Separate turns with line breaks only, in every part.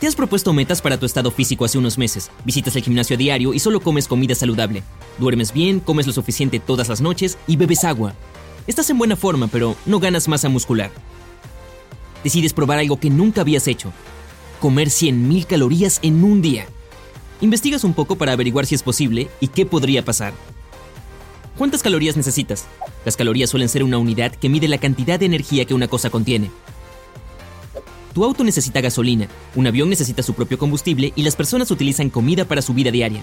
Te has propuesto metas para tu estado físico hace unos meses. Visitas el gimnasio a diario y solo comes comida saludable. Duermes bien, comes lo suficiente todas las noches y bebes agua. Estás en buena forma, pero no ganas masa muscular. Decides probar algo que nunca habías hecho. Comer 100.000 calorías en un día. Investigas un poco para averiguar si es posible y qué podría pasar. ¿Cuántas calorías necesitas? Las calorías suelen ser una unidad que mide la cantidad de energía que una cosa contiene. Tu auto necesita gasolina, un avión necesita su propio combustible y las personas utilizan comida para su vida diaria.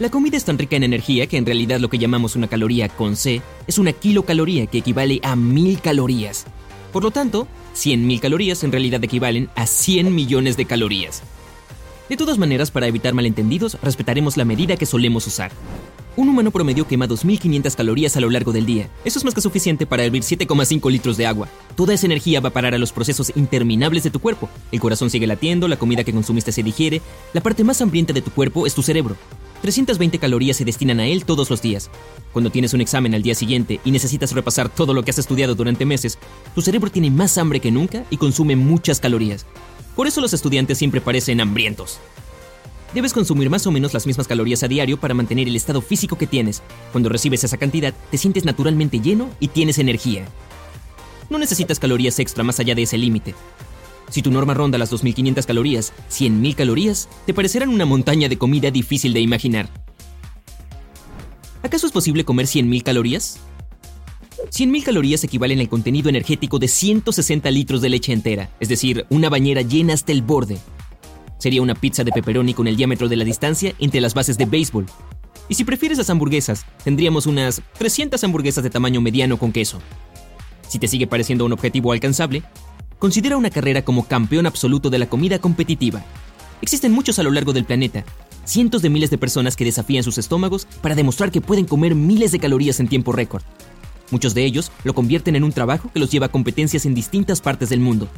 La comida es tan rica en energía que en realidad lo que llamamos una caloría con C es una kilocaloría que equivale a mil calorías. Por lo tanto, 100.000 calorías en realidad equivalen a 100 millones de calorías. De todas maneras, para evitar malentendidos, respetaremos la medida que solemos usar. Un humano promedio quema 2.500 calorías a lo largo del día. Eso es más que suficiente para hervir 7,5 litros de agua. Toda esa energía va a parar a los procesos interminables de tu cuerpo. El corazón sigue latiendo, la comida que consumiste se digiere. La parte más hambrienta de tu cuerpo es tu cerebro. 320 calorías se destinan a él todos los días. Cuando tienes un examen al día siguiente y necesitas repasar todo lo que has estudiado durante meses, tu cerebro tiene más hambre que nunca y consume muchas calorías. Por eso los estudiantes siempre parecen hambrientos. Debes consumir más o menos las mismas calorías a diario para mantener el estado físico que tienes. Cuando recibes esa cantidad, te sientes naturalmente lleno y tienes energía. No necesitas calorías extra más allá de ese límite. Si tu norma ronda las 2.500 calorías, 100.000 calorías te parecerán una montaña de comida difícil de imaginar. ¿Acaso es posible comer 100.000 calorías? 100.000 calorías equivalen al contenido energético de 160 litros de leche entera, es decir, una bañera llena hasta el borde. Sería una pizza de pepperoni con el diámetro de la distancia entre las bases de béisbol. Y si prefieres las hamburguesas, tendríamos unas 300 hamburguesas de tamaño mediano con queso. Si te sigue pareciendo un objetivo alcanzable, considera una carrera como campeón absoluto de la comida competitiva. Existen muchos a lo largo del planeta, cientos de miles de personas que desafían sus estómagos para demostrar que pueden comer miles de calorías en tiempo récord. Muchos de ellos lo convierten en un trabajo que los lleva a competencias en distintas partes del mundo.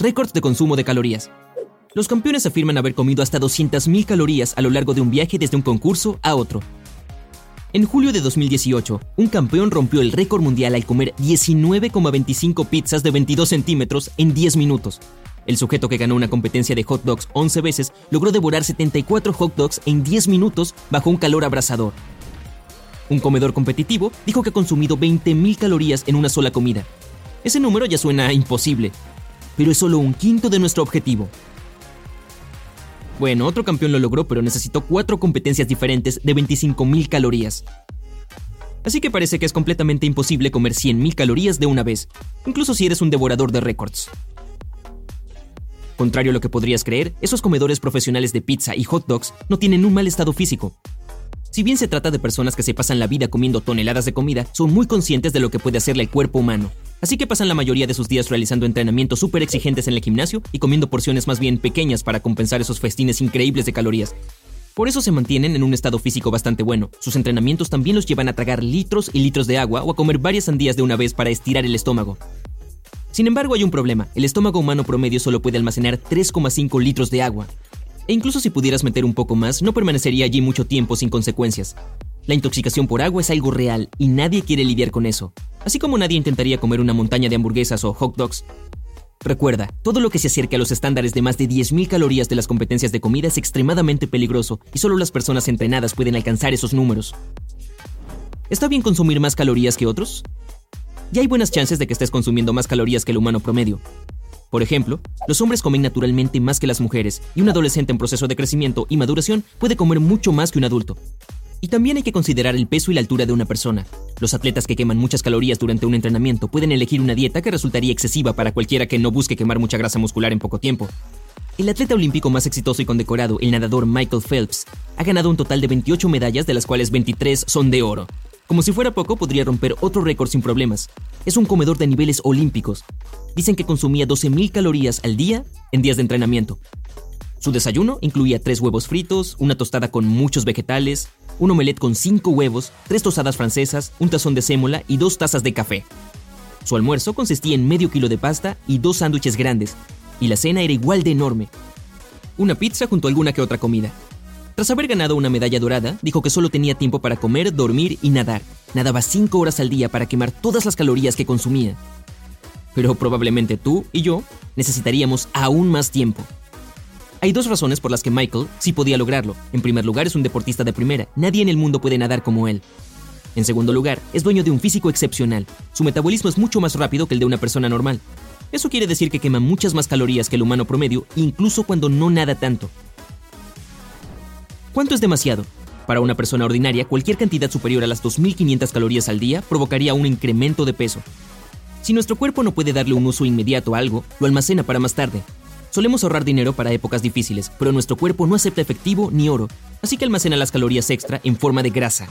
Récords de consumo de calorías. Los campeones afirman haber comido hasta 200.000 calorías a lo largo de un viaje desde un concurso a otro. En julio de 2018, un campeón rompió el récord mundial al comer 19,25 pizzas de 22 centímetros en 10 minutos. El sujeto que ganó una competencia de hot dogs 11 veces logró devorar 74 hot dogs en 10 minutos bajo un calor abrasador. Un comedor competitivo dijo que ha consumido 20.000 calorías en una sola comida. Ese número ya suena imposible, pero es solo un quinto de nuestro objetivo. Bueno, otro campeón lo logró, pero necesitó cuatro competencias diferentes de 25.000 calorías. Así que parece que es completamente imposible comer 100.000 calorías de una vez, incluso si eres un devorador de récords. Contrario a lo que podrías creer, esos comedores profesionales de pizza y hot dogs no tienen un mal estado físico. Si bien se trata de personas que se pasan la vida comiendo toneladas de comida, son muy conscientes de lo que puede hacerle el cuerpo humano. Así que pasan la mayoría de sus días realizando entrenamientos súper exigentes en el gimnasio y comiendo porciones más bien pequeñas para compensar esos festines increíbles de calorías. Por eso se mantienen en un estado físico bastante bueno. Sus entrenamientos también los llevan a tragar litros y litros de agua o a comer varias sandías de una vez para estirar el estómago. Sin embargo, hay un problema. El estómago humano promedio solo puede almacenar 3,5 litros de agua. E incluso si pudieras meter un poco más, no permanecería allí mucho tiempo sin consecuencias. La intoxicación por agua es algo real y nadie quiere lidiar con eso así como nadie intentaría comer una montaña de hamburguesas o hot dogs. Recuerda, todo lo que se acerque a los estándares de más de 10.000 calorías de las competencias de comida es extremadamente peligroso y solo las personas entrenadas pueden alcanzar esos números. ¿Está bien consumir más calorías que otros? Ya hay buenas chances de que estés consumiendo más calorías que el humano promedio. Por ejemplo, los hombres comen naturalmente más que las mujeres y un adolescente en proceso de crecimiento y maduración puede comer mucho más que un adulto. Y también hay que considerar el peso y la altura de una persona. Los atletas que queman muchas calorías durante un entrenamiento pueden elegir una dieta que resultaría excesiva para cualquiera que no busque quemar mucha grasa muscular en poco tiempo. El atleta olímpico más exitoso y condecorado, el nadador Michael Phelps, ha ganado un total de 28 medallas, de las cuales 23 son de oro. Como si fuera poco, podría romper otro récord sin problemas. Es un comedor de niveles olímpicos. Dicen que consumía 12.000 calorías al día en días de entrenamiento. Su desayuno incluía tres huevos fritos, una tostada con muchos vegetales, un omelette con cinco huevos, tres tostadas francesas, un tazón de sémola y dos tazas de café. Su almuerzo consistía en medio kilo de pasta y dos sándwiches grandes, y la cena era igual de enorme. Una pizza junto a alguna que otra comida. Tras haber ganado una medalla dorada, dijo que solo tenía tiempo para comer, dormir y nadar. Nadaba cinco horas al día para quemar todas las calorías que consumía. pero probablemente tú y yo necesitaríamos aún más tiempo. Hay dos razones por las que Michael sí podía lograrlo. En primer lugar, es un deportista de primera. Nadie en el mundo puede nadar como él. En segundo lugar, es dueño de un físico excepcional. Su metabolismo es mucho más rápido que el de una persona normal. Eso quiere decir que quema muchas más calorías que el humano promedio, incluso cuando no nada tanto. ¿Cuánto es demasiado? Para una persona ordinaria, cualquier cantidad superior a las 2.500 calorías al día provocaría un incremento de peso. Si nuestro cuerpo no puede darle un uso inmediato a algo, lo almacena para más tarde. Solemos ahorrar dinero para épocas difíciles, pero nuestro cuerpo no acepta efectivo ni oro, así que almacena las calorías extra en forma de grasa.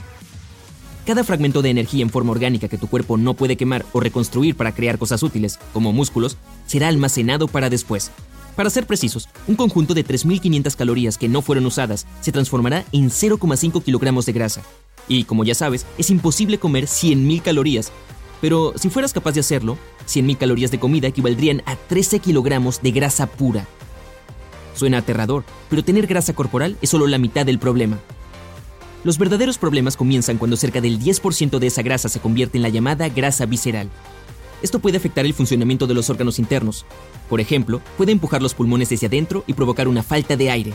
Cada fragmento de energía en forma orgánica que tu cuerpo no puede quemar o reconstruir para crear cosas útiles, como músculos, será almacenado para después. Para ser precisos, un conjunto de 3.500 calorías que no fueron usadas se transformará en 0,5 kilogramos de grasa. Y como ya sabes, es imposible comer 100.000 calorías. Pero si fueras capaz de hacerlo, 100.000 calorías de comida equivaldrían a 13 kilogramos de grasa pura. Suena aterrador, pero tener grasa corporal es solo la mitad del problema. Los verdaderos problemas comienzan cuando cerca del 10% de esa grasa se convierte en la llamada grasa visceral. Esto puede afectar el funcionamiento de los órganos internos. Por ejemplo, puede empujar los pulmones desde adentro y provocar una falta de aire.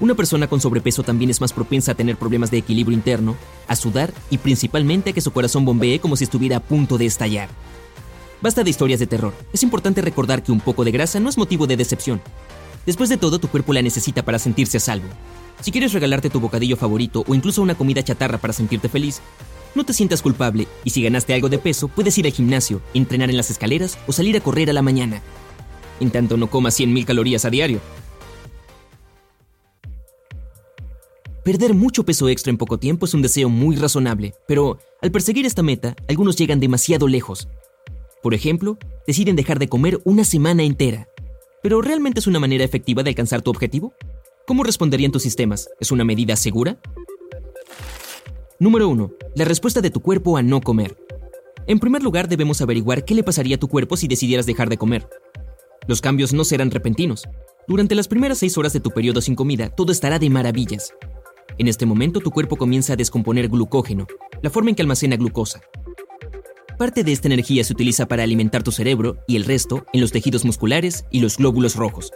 Una persona con sobrepeso también es más propensa a tener problemas de equilibrio interno, a sudar y principalmente a que su corazón bombee como si estuviera a punto de estallar. Basta de historias de terror. Es importante recordar que un poco de grasa no es motivo de decepción. Después de todo, tu cuerpo la necesita para sentirse a salvo. Si quieres regalarte tu bocadillo favorito o incluso una comida chatarra para sentirte feliz, no te sientas culpable y si ganaste algo de peso, puedes ir al gimnasio, entrenar en las escaleras o salir a correr a la mañana. En tanto no comas 100.000 calorías a diario. Perder mucho peso extra en poco tiempo es un deseo muy razonable, pero al perseguir esta meta, algunos llegan demasiado lejos. Por ejemplo, deciden dejar de comer una semana entera. ¿Pero realmente es una manera efectiva de alcanzar tu objetivo? ¿Cómo responderían tus sistemas? ¿Es una medida segura? Número 1. La respuesta de tu cuerpo a no comer. En primer lugar, debemos averiguar qué le pasaría a tu cuerpo si decidieras dejar de comer. Los cambios no serán repentinos. Durante las primeras 6 horas de tu periodo sin comida, todo estará de maravillas. En este momento, tu cuerpo comienza a descomponer glucógeno, la forma en que almacena glucosa. Parte de esta energía se utiliza para alimentar tu cerebro y el resto en los tejidos musculares y los glóbulos rojos.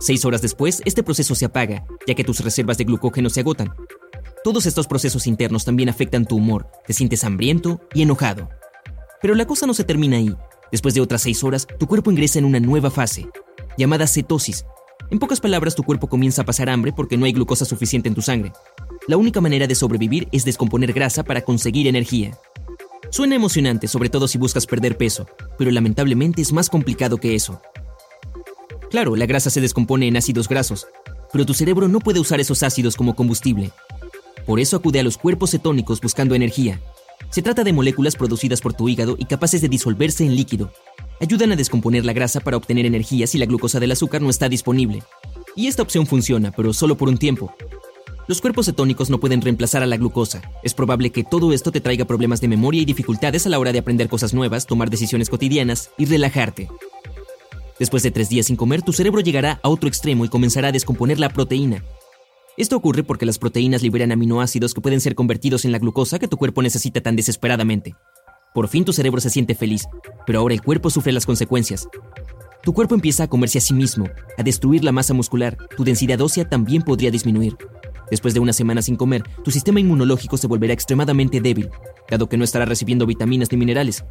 Seis horas después, este proceso se apaga, ya que tus reservas de glucógeno se agotan. Todos estos procesos internos también afectan tu humor, te sientes hambriento y enojado. Pero la cosa no se termina ahí. Después de otras seis horas, tu cuerpo ingresa en una nueva fase, llamada cetosis. En pocas palabras, tu cuerpo comienza a pasar hambre porque no hay glucosa suficiente en tu sangre. La única manera de sobrevivir es descomponer grasa para conseguir energía. Suena emocionante, sobre todo si buscas perder peso, pero lamentablemente es más complicado que eso. Claro, la grasa se descompone en ácidos grasos, pero tu cerebro no puede usar esos ácidos como combustible. Por eso acude a los cuerpos cetónicos buscando energía. Se trata de moléculas producidas por tu hígado y capaces de disolverse en líquido. Ayudan a descomponer la grasa para obtener energía si la glucosa del azúcar no está disponible. Y esta opción funciona, pero solo por un tiempo. Los cuerpos cetónicos no pueden reemplazar a la glucosa. Es probable que todo esto te traiga problemas de memoria y dificultades a la hora de aprender cosas nuevas, tomar decisiones cotidianas y relajarte. Después de tres días sin comer, tu cerebro llegará a otro extremo y comenzará a descomponer la proteína. Esto ocurre porque las proteínas liberan aminoácidos que pueden ser convertidos en la glucosa que tu cuerpo necesita tan desesperadamente. Por fin tu cerebro se siente feliz, pero ahora el cuerpo sufre las consecuencias. Tu cuerpo empieza a comerse a sí mismo, a destruir la masa muscular, tu densidad ósea también podría disminuir. Después de una semana sin comer, tu sistema inmunológico se volverá extremadamente débil, dado que no estará recibiendo vitaminas ni minerales,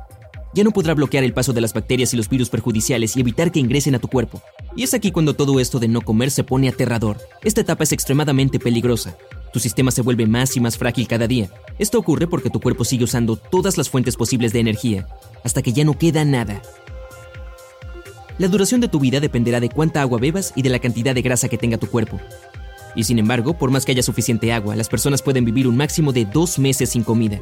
ya no podrá bloquear el paso de las bacterias y los virus perjudiciales y evitar que ingresen a tu cuerpo. Y es aquí cuando todo esto de no comer se pone aterrador. Esta etapa es extremadamente peligrosa. Tu sistema se vuelve más y más frágil cada día. Esto ocurre porque tu cuerpo sigue usando todas las fuentes posibles de energía, hasta que ya no queda nada. La duración de tu vida dependerá de cuánta agua bebas y de la cantidad de grasa que tenga tu cuerpo. Y sin embargo, por más que haya suficiente agua, las personas pueden vivir un máximo de dos meses sin comida.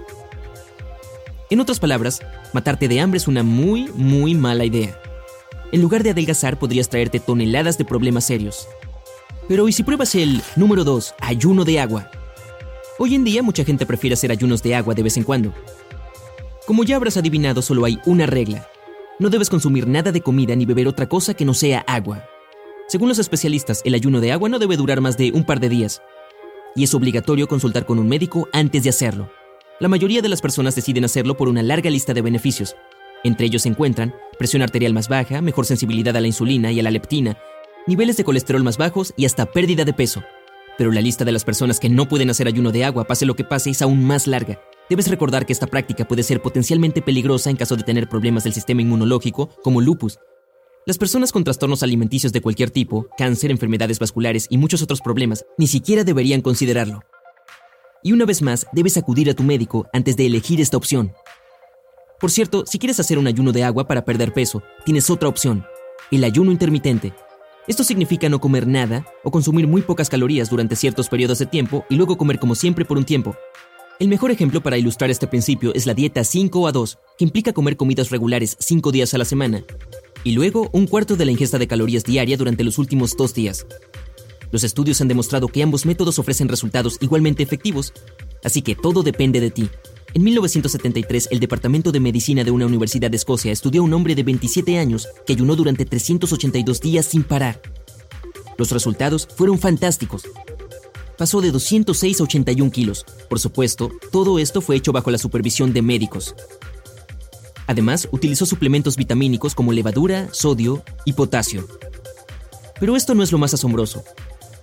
En otras palabras, matarte de hambre es una muy, muy mala idea. En lugar de adelgazar, podrías traerte toneladas de problemas serios. Pero ¿y si pruebas el número 2, ayuno de agua? Hoy en día mucha gente prefiere hacer ayunos de agua de vez en cuando. Como ya habrás adivinado, solo hay una regla. No debes consumir nada de comida ni beber otra cosa que no sea agua. Según los especialistas, el ayuno de agua no debe durar más de un par de días. Y es obligatorio consultar con un médico antes de hacerlo. La mayoría de las personas deciden hacerlo por una larga lista de beneficios. Entre ellos se encuentran presión arterial más baja, mejor sensibilidad a la insulina y a la leptina, niveles de colesterol más bajos y hasta pérdida de peso. Pero la lista de las personas que no pueden hacer ayuno de agua, pase lo que pase, es aún más larga. Debes recordar que esta práctica puede ser potencialmente peligrosa en caso de tener problemas del sistema inmunológico, como lupus. Las personas con trastornos alimenticios de cualquier tipo, cáncer, enfermedades vasculares y muchos otros problemas, ni siquiera deberían considerarlo. Y una vez más, debes acudir a tu médico antes de elegir esta opción. Por cierto, si quieres hacer un ayuno de agua para perder peso, tienes otra opción, el ayuno intermitente. Esto significa no comer nada o consumir muy pocas calorías durante ciertos periodos de tiempo y luego comer como siempre por un tiempo. El mejor ejemplo para ilustrar este principio es la dieta 5 a 2, que implica comer comidas regulares 5 días a la semana, y luego un cuarto de la ingesta de calorías diaria durante los últimos dos días. Los estudios han demostrado que ambos métodos ofrecen resultados igualmente efectivos, así que todo depende de ti. En 1973, el Departamento de Medicina de una universidad de Escocia estudió a un hombre de 27 años que ayunó durante 382 días sin parar. Los resultados fueron fantásticos pasó de 206 a 81 kilos. Por supuesto, todo esto fue hecho bajo la supervisión de médicos. Además, utilizó suplementos vitamínicos como levadura, sodio y potasio. Pero esto no es lo más asombroso.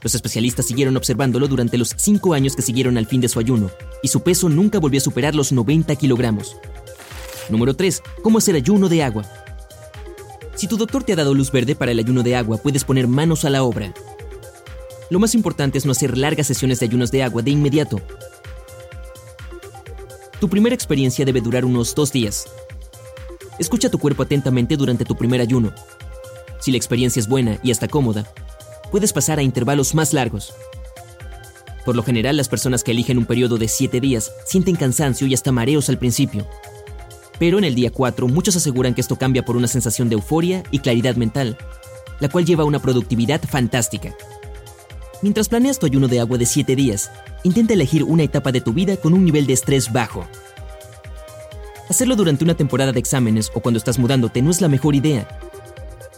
Los especialistas siguieron observándolo durante los cinco años que siguieron al fin de su ayuno, y su peso nunca volvió a superar los 90 kilogramos. Número 3. ¿Cómo hacer ayuno de agua? Si tu doctor te ha dado luz verde para el ayuno de agua, puedes poner manos a la obra. Lo más importante es no hacer largas sesiones de ayunos de agua de inmediato. Tu primera experiencia debe durar unos dos días. Escucha tu cuerpo atentamente durante tu primer ayuno. Si la experiencia es buena y hasta cómoda, puedes pasar a intervalos más largos. Por lo general, las personas que eligen un periodo de 7 días sienten cansancio y hasta mareos al principio. Pero en el día 4 muchos aseguran que esto cambia por una sensación de euforia y claridad mental, la cual lleva a una productividad fantástica. Mientras planeas tu ayuno de agua de 7 días, intenta elegir una etapa de tu vida con un nivel de estrés bajo. Hacerlo durante una temporada de exámenes o cuando estás mudándote no es la mejor idea.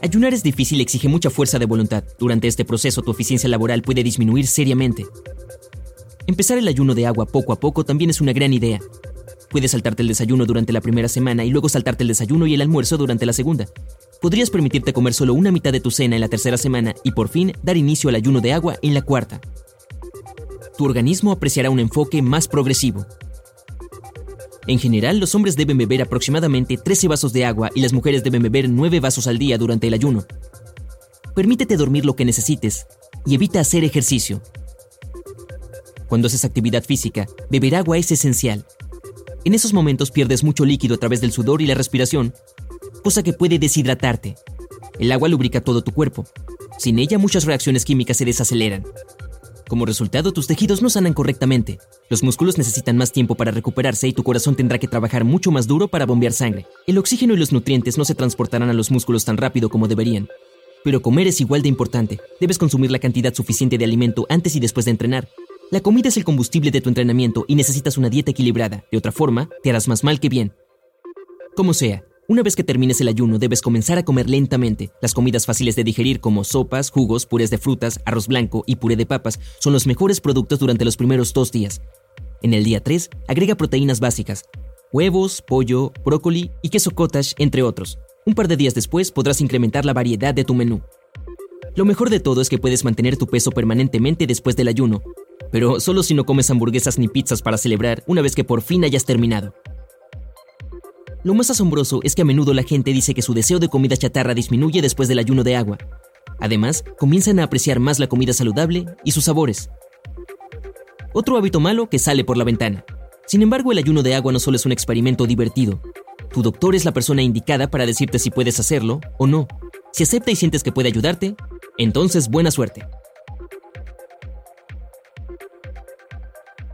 Ayunar es difícil y exige mucha fuerza de voluntad. Durante este proceso tu eficiencia laboral puede disminuir seriamente. Empezar el ayuno de agua poco a poco también es una gran idea. Puedes saltarte el desayuno durante la primera semana y luego saltarte el desayuno y el almuerzo durante la segunda podrías permitirte comer solo una mitad de tu cena en la tercera semana y por fin dar inicio al ayuno de agua en la cuarta. Tu organismo apreciará un enfoque más progresivo. En general, los hombres deben beber aproximadamente 13 vasos de agua y las mujeres deben beber 9 vasos al día durante el ayuno. Permítete dormir lo que necesites y evita hacer ejercicio. Cuando haces actividad física, beber agua es esencial. En esos momentos pierdes mucho líquido a través del sudor y la respiración, cosa que puede deshidratarte. El agua lubrica todo tu cuerpo. Sin ella muchas reacciones químicas se desaceleran. Como resultado, tus tejidos no sanan correctamente. Los músculos necesitan más tiempo para recuperarse y tu corazón tendrá que trabajar mucho más duro para bombear sangre. El oxígeno y los nutrientes no se transportarán a los músculos tan rápido como deberían. Pero comer es igual de importante. Debes consumir la cantidad suficiente de alimento antes y después de entrenar. La comida es el combustible de tu entrenamiento y necesitas una dieta equilibrada. De otra forma, te harás más mal que bien. Como sea, una vez que termines el ayuno, debes comenzar a comer lentamente. Las comidas fáciles de digerir como sopas, jugos, purés de frutas, arroz blanco y puré de papas son los mejores productos durante los primeros dos días. En el día 3, agrega proteínas básicas, huevos, pollo, brócoli y queso cottage, entre otros. Un par de días después podrás incrementar la variedad de tu menú. Lo mejor de todo es que puedes mantener tu peso permanentemente después del ayuno, pero solo si no comes hamburguesas ni pizzas para celebrar una vez que por fin hayas terminado. Lo más asombroso es que a menudo la gente dice que su deseo de comida chatarra disminuye después del ayuno de agua. Además, comienzan a apreciar más la comida saludable y sus sabores. Otro hábito malo que sale por la ventana. Sin embargo, el ayuno de agua no solo es un experimento divertido. Tu doctor es la persona indicada para decirte si puedes hacerlo o no. Si acepta y sientes que puede ayudarte, entonces buena suerte.